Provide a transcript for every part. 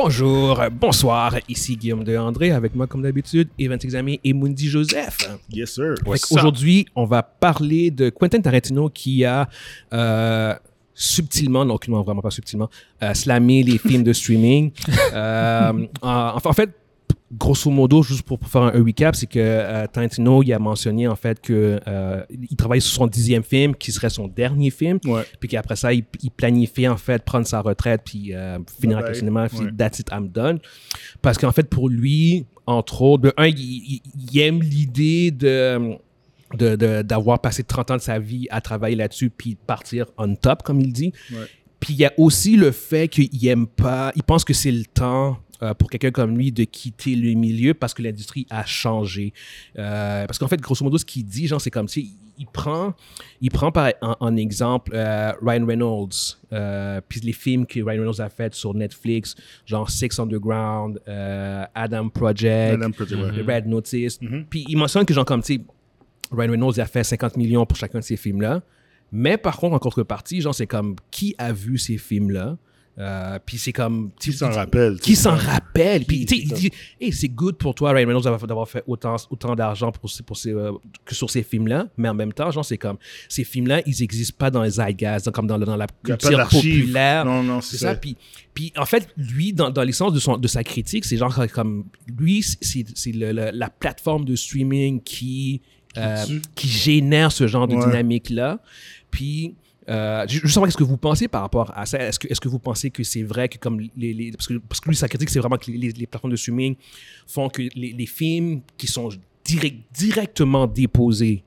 Bonjour, bonsoir, ici Guillaume de André avec moi comme d'habitude, Evan Exami et Mundi Joseph. Yes, sir. Aujourd'hui, on va parler de Quentin Tarantino qui a euh, subtilement, non, vraiment pas subtilement, euh, slamé les films de streaming. Euh, en, en fait, grosso modo, juste pour, pour faire un, recap, c'est que euh, Tarantino, il a mentionné en fait que euh, il travaille sur son dixième film, qui serait son dernier film, Ouais. puis qu'après ça, il, il planifie en fait prendre sa retraite puis euh, finir avec le cinéma, puis Ouais. that's it, I'm done. Parce qu'en fait, pour lui, entre autres, un, il, il- il aime l'idée de de- de- d'avoir passé 30 ans de sa vie à travailler là-dessus puis de partir on top, comme il dit. Ouais. Puis il y a aussi le fait qu'il aime pas, il pense que c'est le temps euh, pour quelqu'un comme lui de quitter le milieu parce que l'industrie a changé. Euh, parce qu'en fait, grosso modo, ce qu'il dit, genre, c'est comme si il prend, il prend par, en, en exemple euh, Ryan Reynolds, puis les films que Ryan Reynolds a fait sur Netflix, genre Six Underground, Adam Project, Adam Project. Red Notice. Mhm. Puis il mentionne que, genre, comme, tu Ryan Reynolds a fait 50 millions pour chacun de ces films-là. Mais par contre, en contrepartie, genre, c'est comme qui a vu ces films-là? Euh, puis c'est comme. Qui s'en rappelle? Qui s'en rappelle? Puis, tu sais, c'est il dit, hey, c'est good pour toi, Ryan Reynolds, d'avoir fait autant, autant d'argent pour, ces- pour ces, euh, que sur ces films-là. Mais en même temps, genre, c'est comme, ces films-là, ils n'existent pas dans les zeitgeist, comme dans, dans la culture populaire. Non, non, C'est ça. Puis, puis en fait, lui, dans, dans l'essence de, son, de sa critique, c'est genre comme lui, c'est la plateforme de streaming qui, euh, qui génère ce genre de Ouais. dynamique-là. Puis, euh, je veux savoir qu'est-ce que vous pensez par rapport à ça? Est-ce que, vous pensez que c'est vrai que comme les, les- parce, que, parce que lui, sa critique, c'est vraiment que les, les plateformes de streaming font que les, les films qui sont direct- directement déposés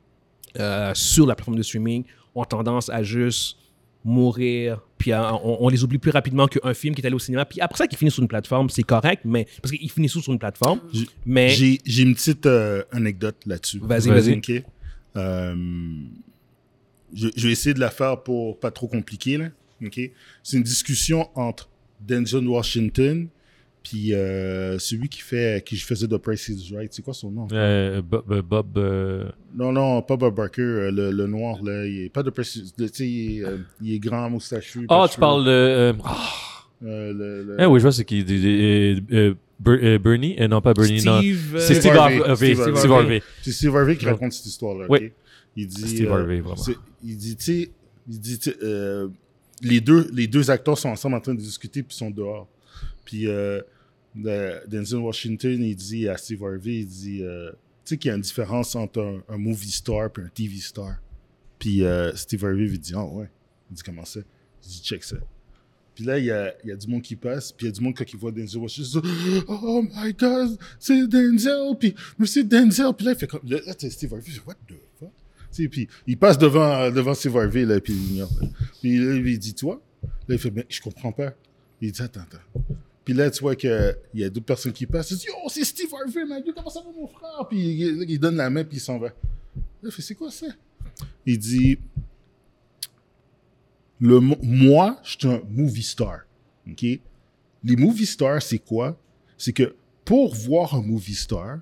euh, sur la plateforme de streaming ont tendance à juste mourir, puis à- on, on les oublie plus rapidement qu'un film qui est allé au cinéma. Puis après ça, qui finit sur une plateforme, c'est correct, mais parce qu'il finit sur une plateforme. J'ai- Mais J'ai j'ai une petite euh, anecdote là-dessus. Vas-y, vas-y. Euh, je, je vais essayer de la faire pour pas trop compliqué. là. OK? C'est une discussion entre Denzel Washington puis euh, celui qui fait qui faisait The Price is Right. C'est quoi son nom? Euh, Bob, euh, Bob, euh, Non, non, pas Bob Barker, euh, le, le noir, là. Il est pas The Price is... sais, il, est, euh, il est grand, moustachu. Ah, de tu parles de. euh, Euh, le- le- Eh oui, je vois, c'est qui euh, euh, Bernie? Euh, Non, pas Bernie, non. Steve, euh, C'est Steve Steve Harvey. Harvey. Harvey, Steve Steve Harvey. Harvey. C'est Steve Harvey qui raconte cette histoire-là. Oui. Il dit. Steve euh, Harvey, vraiment. c'est- Il dit, tu sais, il dit, euh, les, deux, les deux acteurs sont ensemble en train de discuter puis sont dehors. Puis euh, Denzel Washington, il dit à Steve Harvey, il dit, euh, tu sais qu'il y a une différence entre un, un movie star et un TV star. Puis euh, Steve Harvey lui dit, ah ouais. Il dit, comment ça? Il dit, check ça. Puis là, il y a, il y a du monde qui passe, puis il y a du monde quand il voit Denzel Washington, il dit, oh my god, c'est Denzel, puis monsieur Denzel. Puis là, il fait comme, là, t'as Steve Harvey, il what the puis il passe devant, devant Steve Harvey, là, puis il ignore. Puis il dit, toi? Là, il fait, je comprends pas. Il dit, attends, attends. Puis là, tu vois qu'il y a d'autres personnes qui passent. Il dit, oh, c'est Steve Harvey, man, comment ça va, mon frère? Puis il, donne la main, puis il s'en va. Là, il fait, c'est quoi ça? Il dit, le, mo- moi, je suis un movie star. OK? Les movie stars, c'est quoi? C'est que pour voir un movie star,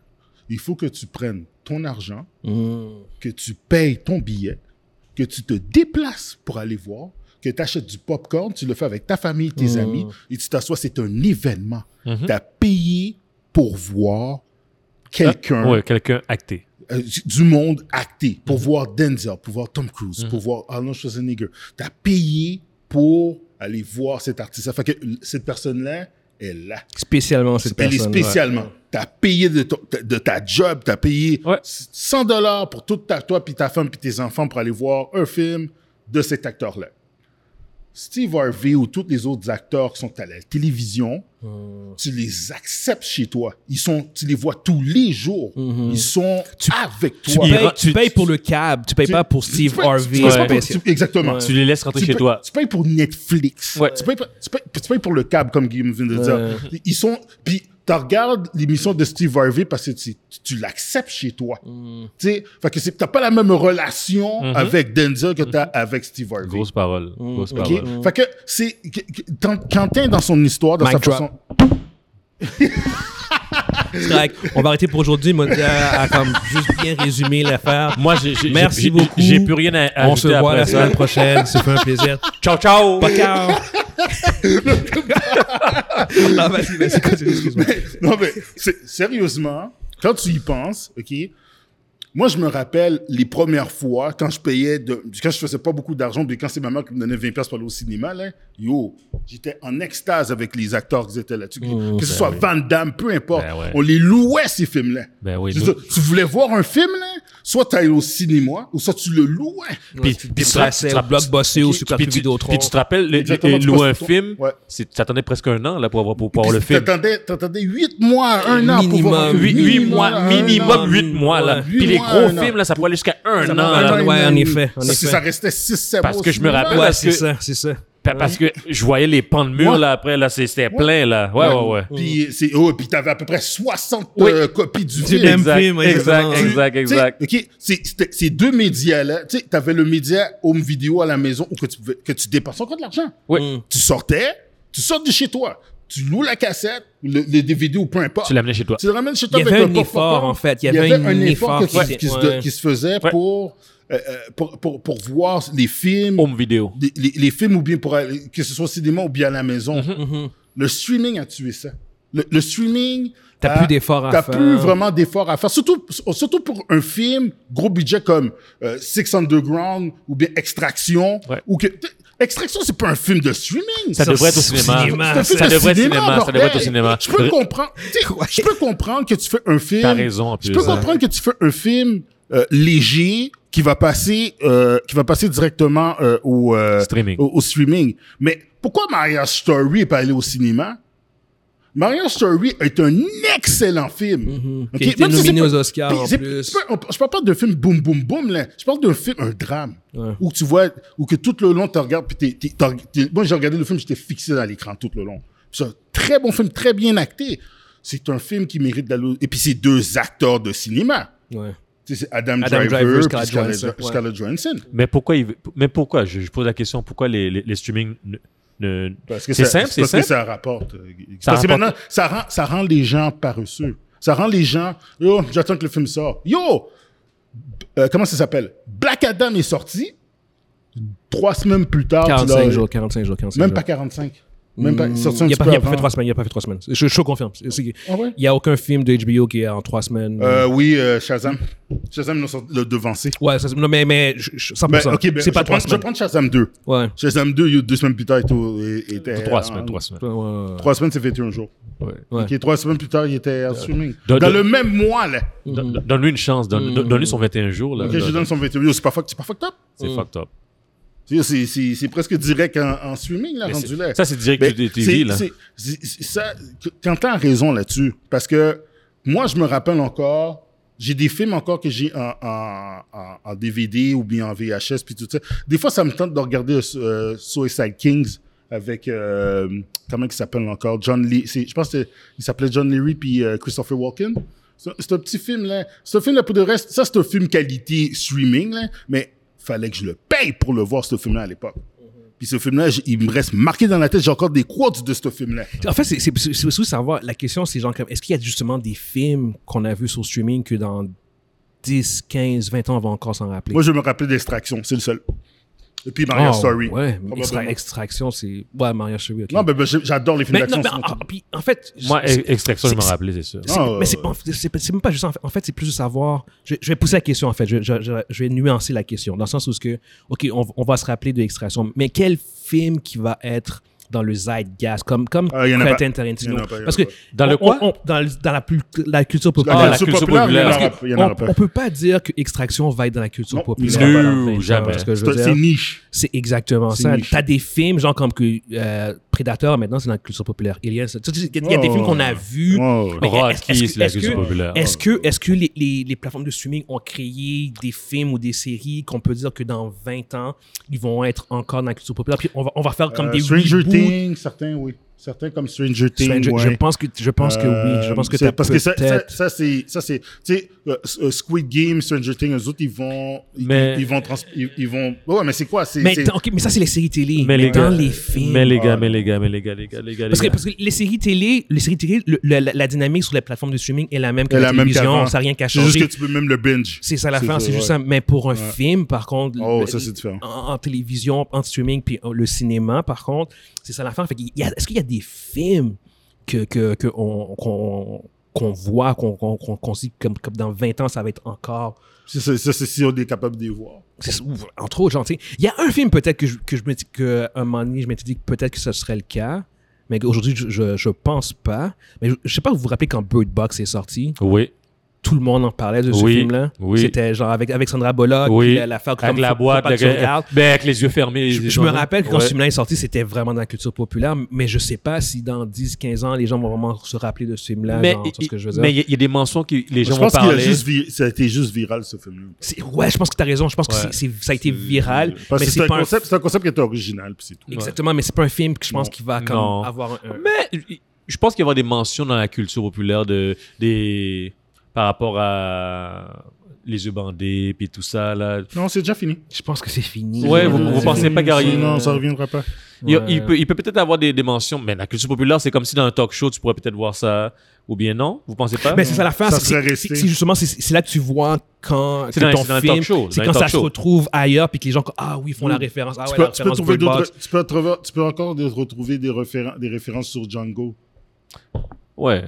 il faut que tu prennes ton argent, Mm. que tu payes ton billet, que tu te déplaces pour aller voir, que tu achètes du popcorn, tu le fais avec ta famille, tes Mm. amis, et tu t'assois, c'est un événement. Mhm. Tu as payé pour voir quelqu'un Ouais, quelqu'un acté. euh, du monde acté, pour Mhm. voir Denzel, pour voir Tom Cruise, pour voir Arnold Schwarzenegger. Tu as payé pour aller voir cet artiste. Ça fait que cette personne-là est là. Spécialement cette Elle est personne. spécialement. Tu as payé de, ton- de ta job, tu as payé Ouais. 100 dollars pour toute ta, toi, puis ta femme, puis tes enfants pour aller voir un film de cet acteur-là. Steve Harvey ou tous les autres acteurs qui sont à la télévision, tu les acceptes chez toi. Ils sont, tu les vois tous les jours. Ils sont avec Tu toi. payes, ira- tu payes pour le cab, tu payes Tu- pas pour tu Steve payes- Harvey. tu payes pas pour- spécial. tu- exactement. Ouais. Tu les laisses rentrer Tu chez payes- toi. Tu payes pour Netflix. Ouais. Tu, payes, pas- tu, payes, tu payes pour le câble, comme Guillaume vient de dire. Ils sont. Puis, tu regardes l'émission de Steve Harvey parce que tu, tu l'acceptes chez toi. Mm. Tu sais, c'est- t'as pas la même relation avec Denzel que t'as avec Steve Harvey. Grosse parole. Grosse OK? parole. Fait que c'est. Quentin, dans son histoire, dans Mic sa drop. façon. C'est correct. On va arrêter pour aujourd'hui. Mondi a, comme juste bien résumé l'affaire. Moi, j'ai, Merci beaucoup. J'ai plus rien à, à On se voit la semaine prochaine. Ça fait un plaisir. Ciao, ciao! Ciao. Non, vas-y, vas-y, continue, excuse-moi. non, mais sérieusement, quand tu y penses, OK, moi, je me rappelle les premières fois, quand je payais, de, quand je faisais pas beaucoup d'argent, puis quand c'est ma mère qui me donnait 20$ pour aller au cinéma, là, yo, j'étais en extase avec les acteurs qui étaient là-dessus. que ce soit Van Damme, peu importe. Ben ouais. On les louait, ces films-là. Ben oui, nous- tu voulais voir un film, là, soit tu allais au cinéma, ou soit tu le louais. Puis, Puis puis tu tu restais au Blockbuster ou Super puis tu, tu te rappelles, le- Exactement, le- tu louer un film, Ouais. ça attendait presque un an là, pour avoir pour, avoir le film. T'attendais, t'attendais 8 mois, 1 an pour voir Minimum. film. Huit, huit mois, un an. minimum 8 mois. Là. Gros films, là, ça pouvait aller jusqu'à un an. là. un an. ouais, en effet, en Ça, effet. ça restait 6-7 mois. Parce que je me rappelle- Ouais, parce c'est que- ça, c'est ça. Pa- Parce que je voyais les pans de mur Ouais. là après, là, c'est- c'était plein là. Ouais, ouais, ouais. Puis, c'est, oh, puis t'avais à peu près 60 Oui. euh, copies du Du film. même Exact, film, exact, exactement. exact, Tu sais, exact. OK, c'est, c'était- ces deux médias-là, tu sais, t'avais le média home vidéo à la maison où que tu, pouvais- que tu dépenses encore de l'argent. Oui. Mm. Tu sortais, tu sors de chez toi, tu loues la cassette, le, le DVD ou peu importe. Tu l'amenais chez toi. Tu le ramènes chez Il toi y avec avait un effort, en fait. Il y avait un un effort, effort qui, se, était- qui se faisait Ouais. pour, euh, euh, pour, pour, pour voir les films, Home vidéo. les, les- les films ou bien pour aller- que ce soit au cinéma ou bien à la maison. Mhm. Le streaming a tué ça. Le, le streaming. T'as a- plus d'efforts à T'as faire. plus vraiment d'efforts à faire. Surtout, surtout pour un film gros budget comme euh, Six Underground ou bien Extraction. Ouais. Ou que, Extraction, c'est pas un film de streaming. Ça Ça, devrait être au cinéma. cinéma, C'est un film Ça de devrait être au cinéma. Ça devrait être au cinéma. Je peux comprendre. Je peux comprendre que tu fais un film. T'as raison, Je peux comprendre que tu fais un film euh, léger qui va passer, euh, qui va passer directement euh, au, euh, Streaming. au, au streaming. Mais pourquoi Maria Story est pas allé au cinéma? Maria Story est un excellent film. Mhm. Ok? Qui a été Même nominé aux Oscars, en plus. c'est pas- on- je parle pas d'un film boum boum boum là. Je parle d'un film, un drame. Ouais. Où tu vois, où que tout le long tu regardes, puis t'as- t'es- moi j'ai regardé le film, j'étais fixé dans l'écran tout le long. C'est un très bon film, très bien acté. C'est un film qui mérite d'aller. Et puis c'est deux acteurs de cinéma. Ouais. C'est Adam, Adam Driver, Driver, Scarlett Scarlett, Johansson, ouais. Scarlett Johansson. Mais pourquoi, il, mais pourquoi? Je, je pose la question, pourquoi les, les, les streaming Parce que C'est simple, c'est parce que simple. ça rapporte. euh, Ça parce que rapporte. maintenant, ça rend, ça rend les gens paresseux. Ça rend les gens, yo, j'attends que le film sorte. Yo, euh, comment ça s'appelle? Black Adam est sorti. Trois semaines plus tard, tu 45 l'as- jours, 45 jours, 45 Même jours. pas 45. Même pas, sorti un il petit a pas, peu il a pas fait trois semaines. Il a pas fait trois semaines. Je, je confirme. Ah ouais? Il y a aucun film de HBO qui est en trois semaines. Euh, oui, euh, Shazam. Shazam l'a devancé. ouais, ça, non, mais, mais je- je- 100%. Ben, ok, ben, c'est pas je, trois prends, je semaines. prends Shazam 2. Ouais. Shazam 2, yo, deux semaines plus tard, il était. Trois semaines, trois semaines. Ouais, ouais. Trois semaines, c'est 21 jours. Ouais. Ok, trois semaines plus tard, il était en streaming. de- Dans le même mois, là. Don- Donne-lui une chance, donne, Mm. donne-lui son 21 jours. Là, Ok, je donne son 21 Yo, C'est pas, fuck- c'est pas fucked up? C'est Mm. fucked up. C'est- C'est c'est- c'est presque direct en, en streaming, là, Mais rendu là. Ça, c'est direct Ben, de c'est- TV. Là. c'est- c'est- c'est- ça, que- Quentin a raison là-dessus. Parce que moi, je me rappelle encore, j'ai des films encore que j'ai en, en- en- DVD ou bien en VHS, puis tout ça. Des fois, ça me tente de regarder euh, Suicide Kings avec, euh, comment il s'appelle encore, John Lee. c'est- Je pense qu'il s'appelait John Leary puis euh, Christopher Walken. C'est c'est un petit film, là. C'est un film, là, pour le reste, ça, c'est un film qualité streaming, là, mais fallait que je le paye pour le voir, ce film-là, à l'époque. Puis ce film-là, il me reste marqué dans la tête. J'ai encore des quotes de ce film-là. En fait, c'est- aussi savoir. La question, c'est genre, est-ce qu'il y a justement des films qu'on a vus sur streaming que dans 10, 15, 20 ans, on va encore s'en rappeler? Moi, je me rappelle d'Extraction, c'est le seul. Et puis Mario Oh, Story. Ouais, extra- extraction, c'est. Ouais, Mario Story, ok. Non, mais ben, j'adore les films mais, non, d'action. en, en fait. Moi, extraction, je me rappelais, c'est sûr. Ah, mais c'est même pas juste. En fait, en fait, c'est plus de savoir. Je, je vais pousser la question, en fait. Je, je- je- je vais nuancer la question. Dans le sens où, que, OK, on, on va se rappeler de l'extraction, mais quel film qui va être dans le zeitgeist, comme, comme Ah, Quentin. Tarantino? Il y en a pas, il y en a Parce que. Dans le on- quoi? on- dans, dans la, plus, la culture populaire. Ah, la culture culture populaire, Parce on, on peut pas dire que Extraction va être dans la culture Non, populaire. 20, jamais. C'est niche. c'est exactement ça. T'as des films, genre comme que euh, Predator, maintenant, c'est dans la culture populaire. Il y a, il y a des Oh. films qu'on a vus. Oh. Mais Rocky, est-ce- est-ce que- c'est la est-ce culture que- populaire. Est-ce que, est que les, les, les plateformes de streaming ont créé des films ou des séries qu'on peut dire que dans 20 ans, ils vont être encore dans la culture populaire? Puis on va, on va faire comme Euh, des Stranger. Things, certains, oui. Certains comme Stranger Things. Stranger- ouais. Je pense que, je pense que oui. Je Euh, pense que c'est- t'as parce que ça, ça, ça, c'est ça c'est tu sais euh, euh, Squid Game Stranger Things eux autres ils vont ils, Mais- ils vont trans- ils, ils vont ouais mais c'est quoi c'est Mais, c'est- t'as- ok, mais ça, c'est les séries télé. Mais les dans gars, les films. mais les gars, Ah, mais les gars, mais les gars, les gars, les gars, Parce que, parce que les séries télé, les séries télé le- le- la, la dynamique sur les plateformes de streaming est la même que la, la même télévision. Ça n'a rien qu'à c'est juste changer. que tu peux même le binge C'est ça l'affaire, C'est juste ça. Mais pour un film, par contre, oh ça c'est différent en, télévision, en streaming, puis euh, le cinéma, par contre, c'est ça l'affaire. Fait qu'il y a- Est-ce qu'il y a des films que, que, que on- qu'on qu'on voit, qu'on qu'on qu'on qu'on se dit comme, comme dans 20 ans, ça va être encore. c'est ça ça, c'est si on est capable de les voir c'est- Entre autres, genre, il y a un film peut-être que je, que je me dis qu'à un moment donné, je m'étais dit que peut-être que ce serait le cas, mais aujourd'hui, je, je, je pense pas. Mais je, je sais pas, vous vous rappelez quand Bird Box est sorti, Oui, tout le monde en parlait de ce Oui, film-là. oui. C'était genre avec, avec Sandra Bullock, Oui. la- l'affaire avec comme la boîte, avec, ben, avec les yeux fermés. Je, me rappelle que quand Ouais. ce film-là est sorti, c'était vraiment dans la culture populaire, mais je sais pas si dans 10-15 ans, les gens vont vraiment se rappeler de ce film-là. Mais il y, a- y a des mentions que les gens je vont pense qu'il a parler. juste vi- ça a été juste viral ce film C'est- ouais, je pense que tu as raison. Je pense que Ouais. ça a été viral. parce mais que c'est un pas un- concept c'est un concept qui était original puis c'est tout Exactement, mais c'est pas un film que je pense qu'il va comme avoir un. Mais je pense qu'il y avoir des mentions dans la culture populaire de des par rapport à les yeux bandés puis tout ça là. non c'est déjà fini Je pense que c'est fini. Ouais, vous- vous pensez fini. pas qu'il y aurait- non ça reviendra pas Il, Ouais. il peut il peut peut-être avoir des, des mentions, mais la culture populaire c'est comme si dans un talk show tu pourrais peut-être voir ça ou bien non? Vous pensez pas? Mais c'est ça l'affaire. Ça c'est- justement, c'est là que tu vois quand C'est dans- ton dans un film, talk show, c'est quand ça se retrouve ailleurs, puis que les gens, ah oui, ils font la Mm. référence. Ah tu, ouais, peux, la tu, peux référence d'autres, tu, peux trouver- tu peux encore retrouver des, référen- des références sur Django. Ouais.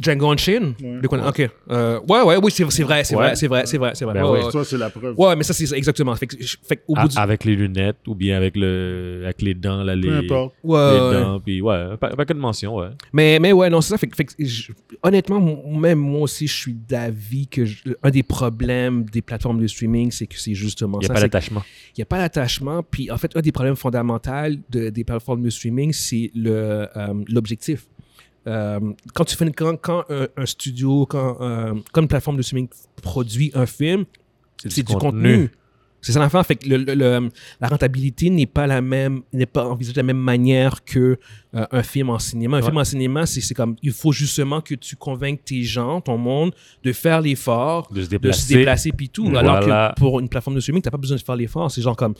Django Unchained? Ouais. Ok. Euh, ouais, ouais, oui, c'est c'est vrai, c'est Ouais. vrai, c'est vrai, c'est vrai, c'est vrai. Ben Ouais, ouais. c'est la preuve. Ouais, mais ça, c'est exactement. Fait que, fait que au bout du... avec les lunettes ou bien avec le avec les dents là les, Peu importe. Ouais, les dents puis ouais un pa- un paquet de mentions ouais. Mais, mais ouais, non, c'est ça. Fait, que- fait que je- honnêtement, même moi aussi, je suis d'avis que je- un des problèmes des plateformes de streaming, c'est que c'est justement Il y a pas c'est d'attachement. Il n'y a pas d'attachement. Puis en fait, un des problèmes fondamentaux de- des plateformes de streaming, c'est le, euh, l'objectif. Euh, quand tu fais quand, quand un, un studio, quand, euh, quand une plateforme de streaming produit un film, c'est du contenu. C'est ça l'affaire. Fait que le- le- le- la rentabilité n'est pas la même, n'est pas envisagée de la même manière que euh, un film en cinéma. Un Ouais. film en cinéma, c'est comme il faut justement que tu convainques tes gens, ton monde, de faire l'effort, De se de déplacer. se déplacer puis tout. Voilà. Alors que pour une plateforme de streaming, t'as pas besoin de faire l'effort. C'est genre comme,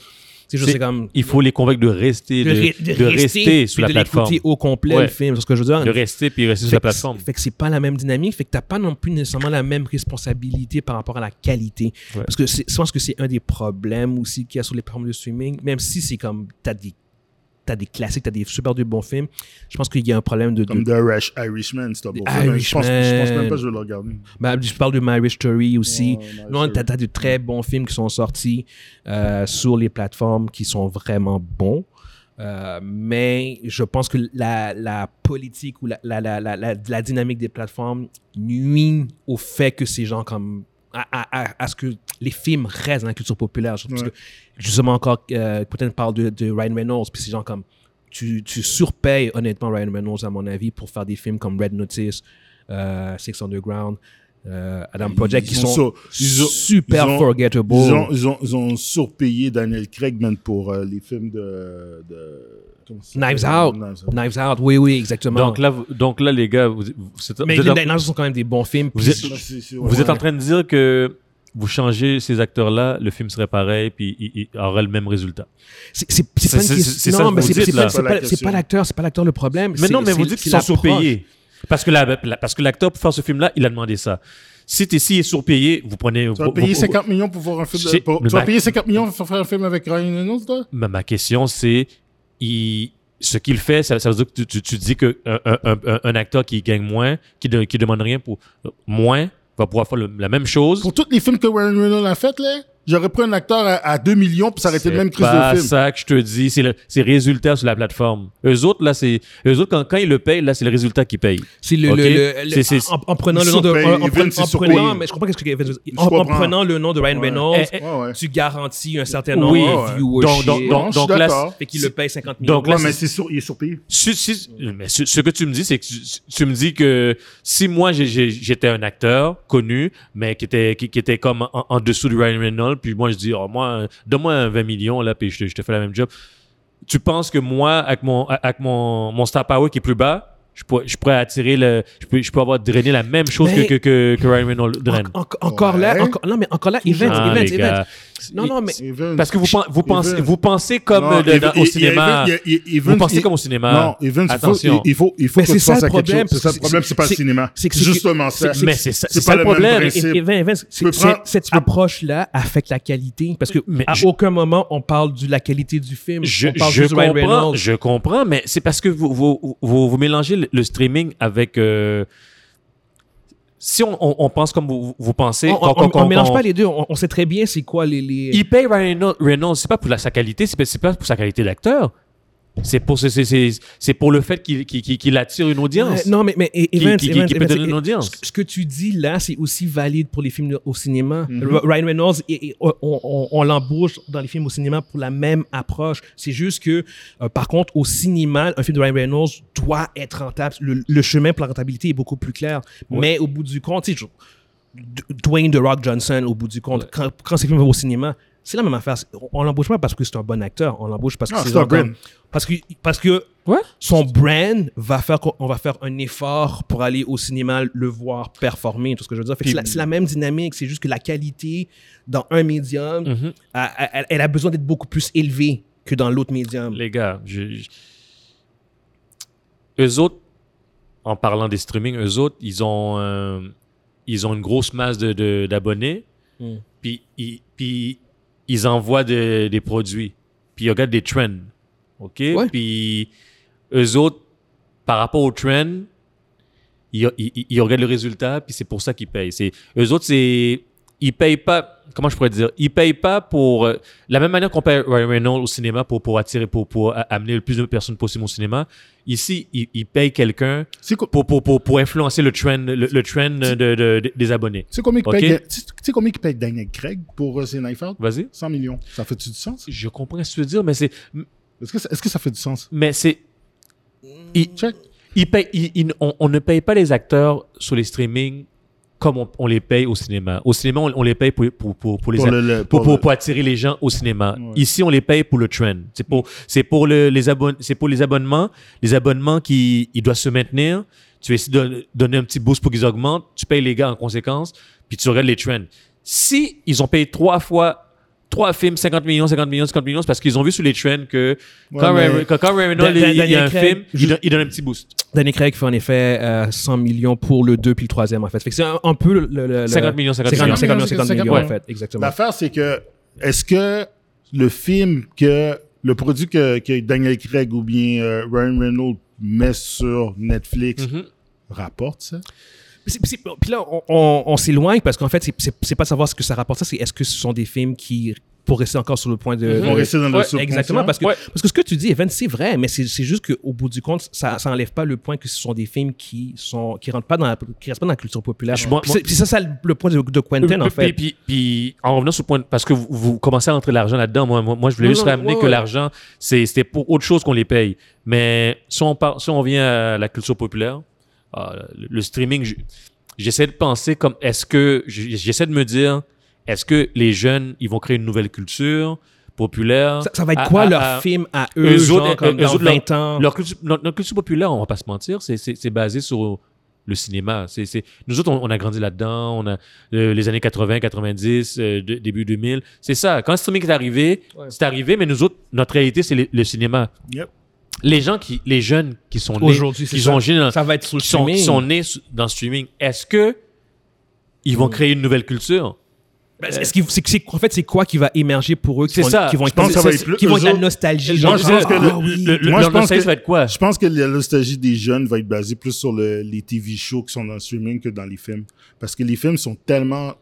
C'est- comme Il faut les convaincre de rester de, ré- de rester puis sur la de plateforme. l'écouter au complet Ouais. le film. C'est ce que je veux dire. De rester puis rester sur la plateforme. Fait que c'est pas la même dynamique. Fait que t'as pas non plus nécessairement la même responsabilité par rapport à la qualité. Ouais. Parce que je pense que c'est un des problèmes aussi qu'il y a sur les plateformes de streaming. Même si c'est comme, t'as des, t'as des classiques, t'as des super de bons films. Je pense qu'il y a un problème de. de- Comme The Irish- Irishman, c'est un bon film. Je pense, je pense même pas que je vais le regarder. Ben, je parle de Marriage Story aussi. Non, t'as, t'as de très bons films qui sont sortis euh, sur les plateformes qui sont vraiment bons. Euh, mais je pense que la, la politique ou la, la, la, la, la- la dynamique des plateformes nuit au fait que ces gens comme à, à, à, à ce que les films restent dans la culture populaire. Parce Ouais. que justement encore, euh, peut-être parle de, de Ryan Reynolds, puis ces gens comme tu, tu surpayes honnêtement Ryan Reynolds à mon avis pour faire des films comme Red Notice, euh, Six Underground, euh, Adam Project qui Ils ont sont sur- ils ont- super ils ont- forgettable. Ils ont, ils, ont, ils ont surpayé Daniel Craig man, pour euh, les films de. Knives? Out. Knives Out. Knives Out, oui, oui, exactement. Donc là, vous- donc là, les gars, vous, vous- mais vous êtes, en- les Knives Out sont quand même des bons films. Vous êtes- vous êtes en train de dire que vous changez ces acteurs-là, le film serait pareil, puis il, il aurait le même résultat. C'est pas une c'est- question. Non, mais pas, l'acteur, c'est pas l'acteur le problème. Mais non, mais vous dites qu'ils sont surpayés. Parce que, la- la- parce que l'acteur, pour faire ce film-là, il a demandé ça. Si t'es si est surpayé, vous prenez. Tu vas payer vous- 50 millions pour voir un film. de- pour- tu vas ma- payer 50 millions pour faire un film avec Ryan Reynolds, toi? Ma, ma question, c'est il- ce qu'il fait, ça, ça veut dire que tu, tu- tu dis qu'un un, un, un- un acteur qui gagne moins, qui ne qui demande rien pour euh, moins, va pouvoir faire le- la même chose? Pour tous les films que Ryan Reynolds a fait, là, j'aurais pris un acteur à, à 2 millions pour s'arrêter le C'est même crise pas de film. ça que je te dis, c'est le- c'est résultat sur la plateforme. Eux autres, là, c'est. Eux autres, quand, quand ils le payent, là, c'est le résultat qu'ils payent. C'est le, Ok? le- le- le- C'est- c'est- en, en prenant le nom de en, prenant, c'est en surpayé. prenant- mais je comprends qu'est-ce que Evan veut dire. Je en, prenant le nom de Ryan Ouais. Reynolds, Eh, eh, Ouais, ouais. tu garantis un certain nombre de viewership. Donc- donc- suis donc là, d'accord. fait qu'il le paye 50 millions. Donc là, Ouais, mais c'est- c'est il est surpayé. Si- si- mais ce, ce que tu me dis, c'est que tu, tu me dis que si moi j'étais un acteur connu, mais qui était, qui, était comme en, en dessous de Ryan Reynolds, puis moi je dis, oh, moi, donne-moi un 20 millions, là, puis je te, je te fais la même job. tu penses que moi, avec mon, avec mon, mon star power qui est plus bas, je pourrais, je pourrais attirer le. Je peux, je peux avoir drainé la même chose que, Mais- que, que, que Ryan Reynolds draine? En- en- encore là, encore, non, mais encore là, event, Ah, event, event. Non, non, mais Parce que vous, pen- vous, pensez, vous pensez comme Non, euh, de- Evans- dans- il- au cinéma. il- il- il- Vous pensez il- comme au cinéma. Non, Evans, il faut, Attention. il, il faut, il faut Mais que c'est tu ça penses le à quelque problème, chose. C'est ça le c'est- problème, c'est pas le c'est- cinéma. c'est C'est justement ça. Mais c'est ça, c'est C'est ça le problème. c'est- c'est- cette approche-là affecte la qualité. Parce que Mais à je- aucun moment, on parle de la qualité du film. Je, on parle je juste de Ryan comprends, Reynolds. je comprends, mais c'est parce que vous, vous, vous, vous mélangez le, le streaming avec. Si on, on, on pense comme vous, vous pensez. On, on mélange pas les deux. On, on sait très bien c'est quoi les. les... Il paye Ryan Reynolds- c'est pas pour la, sa qualité, c'est pas pour sa qualité d'acteur. C'est pour, c'est, c'est, c'est, c'est pour le fait qu'il, qu'il, qu'il- attire une audience. Ouais, non, mais, mais et- Qui- Evans, qui- qui- Evans, qui peut donner une audience. Ce, que tu dis là, c'est aussi valide pour les films au cinéma. Mhm. Ryan Reynolds, et- et on, on- on l'embauche dans les films au cinéma pour la même approche. C'est juste que, euh, par contre, au cinéma, un film de Ryan Reynolds doit être rentable. Le, le chemin pour la rentabilité est beaucoup plus clair. Mais au bout du compte, tu sais, Dwayne The Rock Johnson, au bout du compte, quand, quand ces films vont au cinéma, c'est la même affaire. On, l'embauche pas parce que c'est un bon acteur. On l'embauche parce que Non, c'est c'est un. Parce que, parce que Ouais. son brand va faire qu'on va faire un effort pour aller au cinéma le voir performer tout ce que je veux dire? C'est la- même dynamique c'est juste que la qualité dans un médium Mhm. elle, elle a besoin d'être beaucoup plus élevée que dans l'autre médium Les gars, je, je- eux autres, en parlant des streamings, eux autres, ils ont, euh, ils ont une grosse masse de, de- d'abonnés, Mm. puis, ils, puis ils envoient de- des produits, puis ils regardent des trends, OK? Ouais. Puis eux autres, par rapport aux trends, ils, ils, ils regardent le résultat, puis c'est pour ça qu'ils payent. C'est, eux autres, c'est... Ils payent pas... Comment je pourrais dire? Ils payent pas pour... euh, la même manière qu'on paye Ryan Reynolds au cinéma pour, pour attirer, pour, pour amener le plus de personnes possible au cinéma, ici, ils, ils payent quelqu'un pour, pour, pour, pour influencer le trend, le, le trend de, de- de- des abonnés. tu sais combien il Ok? paye- tu sais- tu sais combien il paye Daniel Craig pour euh, ses Knife Out? Vas-y. 100 millions. Ça fait-tu du sens? Je comprends ce que tu veux dire, mais c'est... Est-ce que, ça- est-ce que ça fait du sens? Mais c'est... ils- ils- on, on ne paye pas les acteurs sur les streamings comme on, on les paye au cinéma. Au cinéma, on, on les paye pour, pour, pour, pour les le- le- attirer les gens au cinéma. Ouais. Ici, on les paye pour le trend. C'est pour, pour, le, les pour les abonnements. Les abonnements qui ils doivent se maintenir. Tu vas essayer de donner un petit boost pour qu'ils augmentent. Tu payes les gars en conséquence. Puis tu regardes les trends. Si ils ont payé trois fois trois films, 50 millions, 50 millions, 50 millions, c'est parce qu'ils ont vu sur les trends que Ouais, quand, mais- Ryan- quand, quand Ryan Reynolds, il, il y a Daniel un Craig, film, il, donne, il donne un petit boost. Danny Craig fait en effet euh, 100 millions pour le 2 puis le 3 en fait. C'est un, un peu le, le- le- 50 millions, 50 50 millions. 50 millions, 50 millions, en fait, exactement. L'affaire, c'est que, est-ce que le film que, le produit que, que Daniel Craig ou bien euh, Ryan Reynolds met sur Netflix Mhm. rapporte ça? Puis là, on, on- on s'éloigne parce qu'en fait, c'est- pas de savoir ce que ça rapporte, ça, c'est est-ce que ce sont des films qui, pour rester encore sur le point de. De- rester dans le Ouais. Exactement, parce que, Ouais. parce que ce que tu dis, Evan, c'est vrai, mais c'est c'est juste qu'au bout du compte, ça ça enlève pas le point que ce sont des films qui sont qui rentrent pas dans la, qui restent pas dans la culture populaire. Moi- Puis ça, c'est le point de, de Quentin, en fait. Puis, puis, puis, en revenant sur le point, parce que vous, vous commencez à entrer l'argent là-dedans, moi, moi, moi, je voulais Non, juste non, ramener ouais, que ouais. l'argent, c'est- c'était pour autre chose qu'on les paye. Mais si on, part, si on vient à la culture populaire, le, le streaming, je- j'essaie de penser comme, est-ce que, j'essaie de me dire, est-ce que les jeunes, ils vont créer une nouvelle culture populaire? Ça, ça va être à- quoi à- leur à- film à eux, eux genre, autres, comme eux dans autres, 20 ans? Leur culture, notre, notre culture populaire, on va pas se mentir, c'est- basé sur le cinéma. C'est c'est- nous autres, on, on a grandi là-dedans, on a euh, les années 80, 90, euh, de- début 2000. C'est ça. Quand le streaming est arrivé, Ouais. c'est arrivé, mais nous autres, notre réalité, c'est le, le cinéma. Yep. Les gens qui, les jeunes qui sont nés, Aujourd'hui, c'est qui ça. sont, nés dans- Ça va être sur le qui sont, qui streaming. sont nés sous- dans le streaming, est-ce que ils vont créer une nouvelle culture? Ben, c'est- c'est- en fait, c'est quoi qui va émerger pour eux qui C'est vont, ça. qui vont Je être, pense que ça va être plus- qui vont être eux la autres- nostalgie. Moi, Genre, je pense que ah, le- oui. Le, le, Moi, je leur pense nostalgie, que- ça va être quoi? Je pense que la nostalgie des jeunes va être basée plus sur le- les TV shows qui sont dans le streaming que dans les films. Parce que les films sont tellement.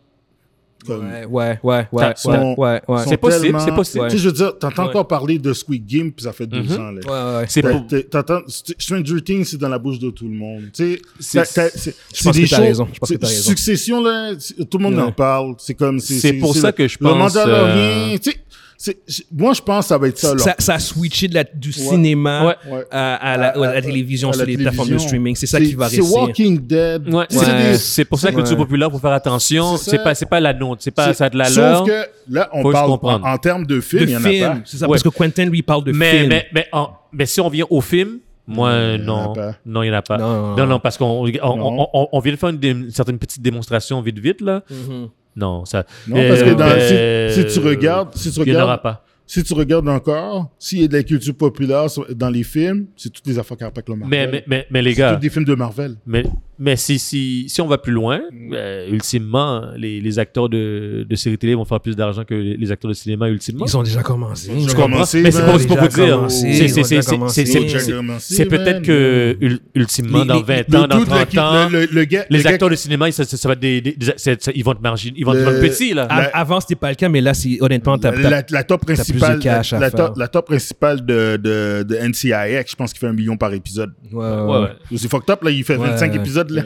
Comme, Ouais, ouais, ouais, ouais, ouais, sont- ouais, ouais. sont C'est possible, tellement- c'est possible. Tu sais, je veux dire, t'entends Ouais. encore parler de Squid Game, puis ça fait deux Mhm. ans. Là. Ouais, ouais. C'est pour- t'entends- Stranger Things, c'est dans la bouche de tout le monde. Tu sais, C'est- des que t'as shows- raison. Je pense que c'est- t'as raison. Succession, là, tout le monde Ouais. en parle. C'est comme. C'est pour ça le- que je Le pense, Mandalorian. euh, Tu sais, moi, je pense que ça va être ça, là. Ça, ça a switché de la- du cinéma Ouais. Ouais. à, à la, à la télévision, à sur la les plateformes de streaming. C'est ça qui va C'est rester. Walking Dead. Ouais, C'est c'est c'est pour ça que le culture Ouais. populaire, faut faire attention. C'est C'est pas, c'est pas la nôtre, c'est pas c'est- ça de la leur. Sauf que là, on parle en, comprendre. en termes de de film, il y en a film, pas. c'est ça, Ouais. parce que Quentin lui parle de mais, film. mais, mais, en- mais si on vient au film, moi, non. Non, il n'y en a pas. Non. Non, non, parce qu'on on, on, Non. on- on vient de faire une, certaine petite démonstration vite, vite, là. Mhm. Non, ça. Non, parce que dans- euh, si, si tu regardes, si tu Il n'y en aura regardes, pas. si tu regardes encore, s'il y a de la culture populaire dans les films, c'est toutes les affaires qui rappellent le Marvel. Mais, mais, mais, mais les C'est gars, tous des films de Marvel. mais, mais si, si, si on va plus loin, euh, ultimement, les, les acteurs de, de séries télé vont faire plus d'argent que les, les acteurs de cinéma, ultimement. Ils ont déjà commencé. Ils ont Je comprends? commencé, mais c'est pas c'est pour vous Déjà dire. C'est- peut-être que, ul- ultimement, dans les- 20 Le ans, dans dude, là, 30 qui- ans, les acteurs de cinéma, ça, ça, ça va ils vont être margin, ils vont être petits, là. Avant, c'était pas le cas, mais là, c'est honnêtement, t'as- t'as- la, la top plus de principale, cash la, à faire. top, la top principale de, de, de NCIX, je pense qu'il fait un million par épisode. Ouais, ouais. C'est fucked up, là, il fait Ouais, 25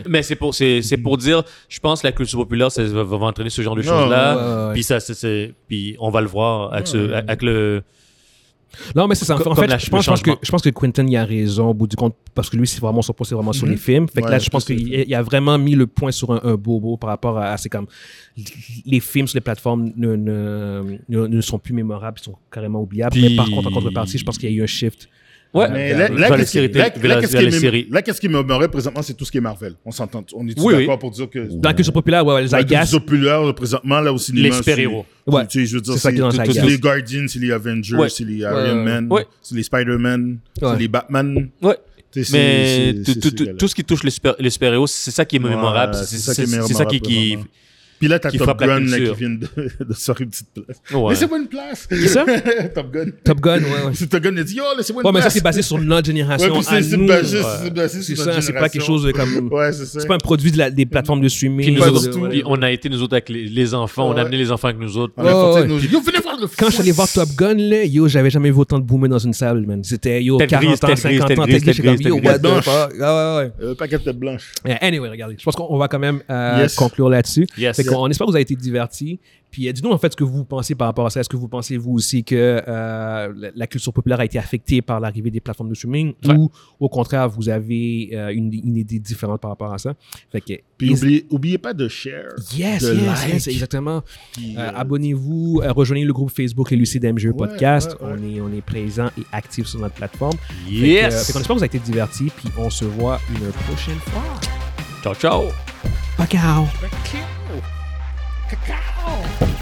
Mais c'est pour, c'est, c'est pour dire, je pense que la culture populaire, ça va, va entraîner ce genre de choses-là. Puis ça, c'est, c'est- puis on va le voir avec, ce, avec le. Non, mais c'est ça. En Comme- fait, la- je, pense, je pense que, je pense que Quentin, il a raison au bout du compte, parce que lui, c'est vraiment son poste, c'est vraiment sur les films. Fait que Ouais, là, je pense qu'il a vraiment mis le point sur un, un bobo par rapport à, à- c'est comme les films sur les plateformes ne, ne, ne, ne sont plus mémorables, ils sont carrément oubliables. Puis- Mais par contre, en contrepartie, je pense qu'il y a eu un shift. Ouais. Mais là, là, les qu'est-ce qui- là, qu'est-ce les qui là, m'aimerait présentement, c'est tout ce qui est Marvel. On s'entend, on est Oui, oui. d'accord pour dire que Dans la culture populaire, ouais, les la culture populaire, présentement, là, au cinéma. Les super-héros. Ouais. Tu sais, je veux dire, C'est ça qui est dans c'est le c'est Zeitgeist. les Guardians, c'est les Avengers, Ouais. c'est les Iron. Man, Ouais. c'est les Spider-Man, Ouais. c'est les Batman. Ouais. Mais tout, ce qui touche les super- les super-héros, c'est ça qui est mémorable. c'est C'est ça qui c'est- c'est. Puis là, t'as Top Gun là, qui vient de, faire une petite place. Ouais. Laissez-moi une place. ça? Top Gun. Top Gun, ouais, ouais. C'est Top Gun, il a dit, yo, laissez-moi une Ouais, mais ça, place. c'est basé sur notre Ouais, génération. c'est c'est basé Ouais. c'est basé C'est sur ça, notre c'est pas quelque chose de comme. Ouais, c'est ça. C'est pas un produit de la- des plateformes de streaming. Puis, nous autres, du tout. ouais. puis on a été, nous autres, avec les, les enfants. On Ouais. a amené les enfants avec nous autres. On a Ouais, ouais. nos- Yo, venez voir le Quand je suis allé voir Top Gun, là, yo, j'avais jamais vu autant de boomers dans une salle, man. C'était, yo, Tête 40 grise, ans, tête grise, 50 tête ans, tête grise, comme, yo, what the grise. fuck? Ah, ouais, ouais. Euh, paquet de blanche. Anyway, regardez, je pense qu'on va quand même euh, conclure là-dessus. Yes. Qu'on- on espère que vous avez été divertis. Puis euh, dites-nous en fait ce que vous pensez par rapport à ça. Est-ce que vous pensez vous aussi que euh, la, la culture populaire a été affectée par l'arrivée des plateformes de streaming Ouais. ou au contraire vous avez euh, une, une idée différente par rapport à ça? Fait que Puis is- oubliez, oubliez pas de share. Yes, de yes, like. yes, exactement. Euh, Abonnez-vous, euh, rejoignez le groupe Facebook Les Lucides MGE Ouais, Podcast. ouais, ouais. On, est, on est présent et actif sur notre plateforme. Fait que, euh, Yes! fait qu'on espère que vous avez été divertis. Puis on se voit une prochaine fois. Ciao, ciao! Cacao. Cacao.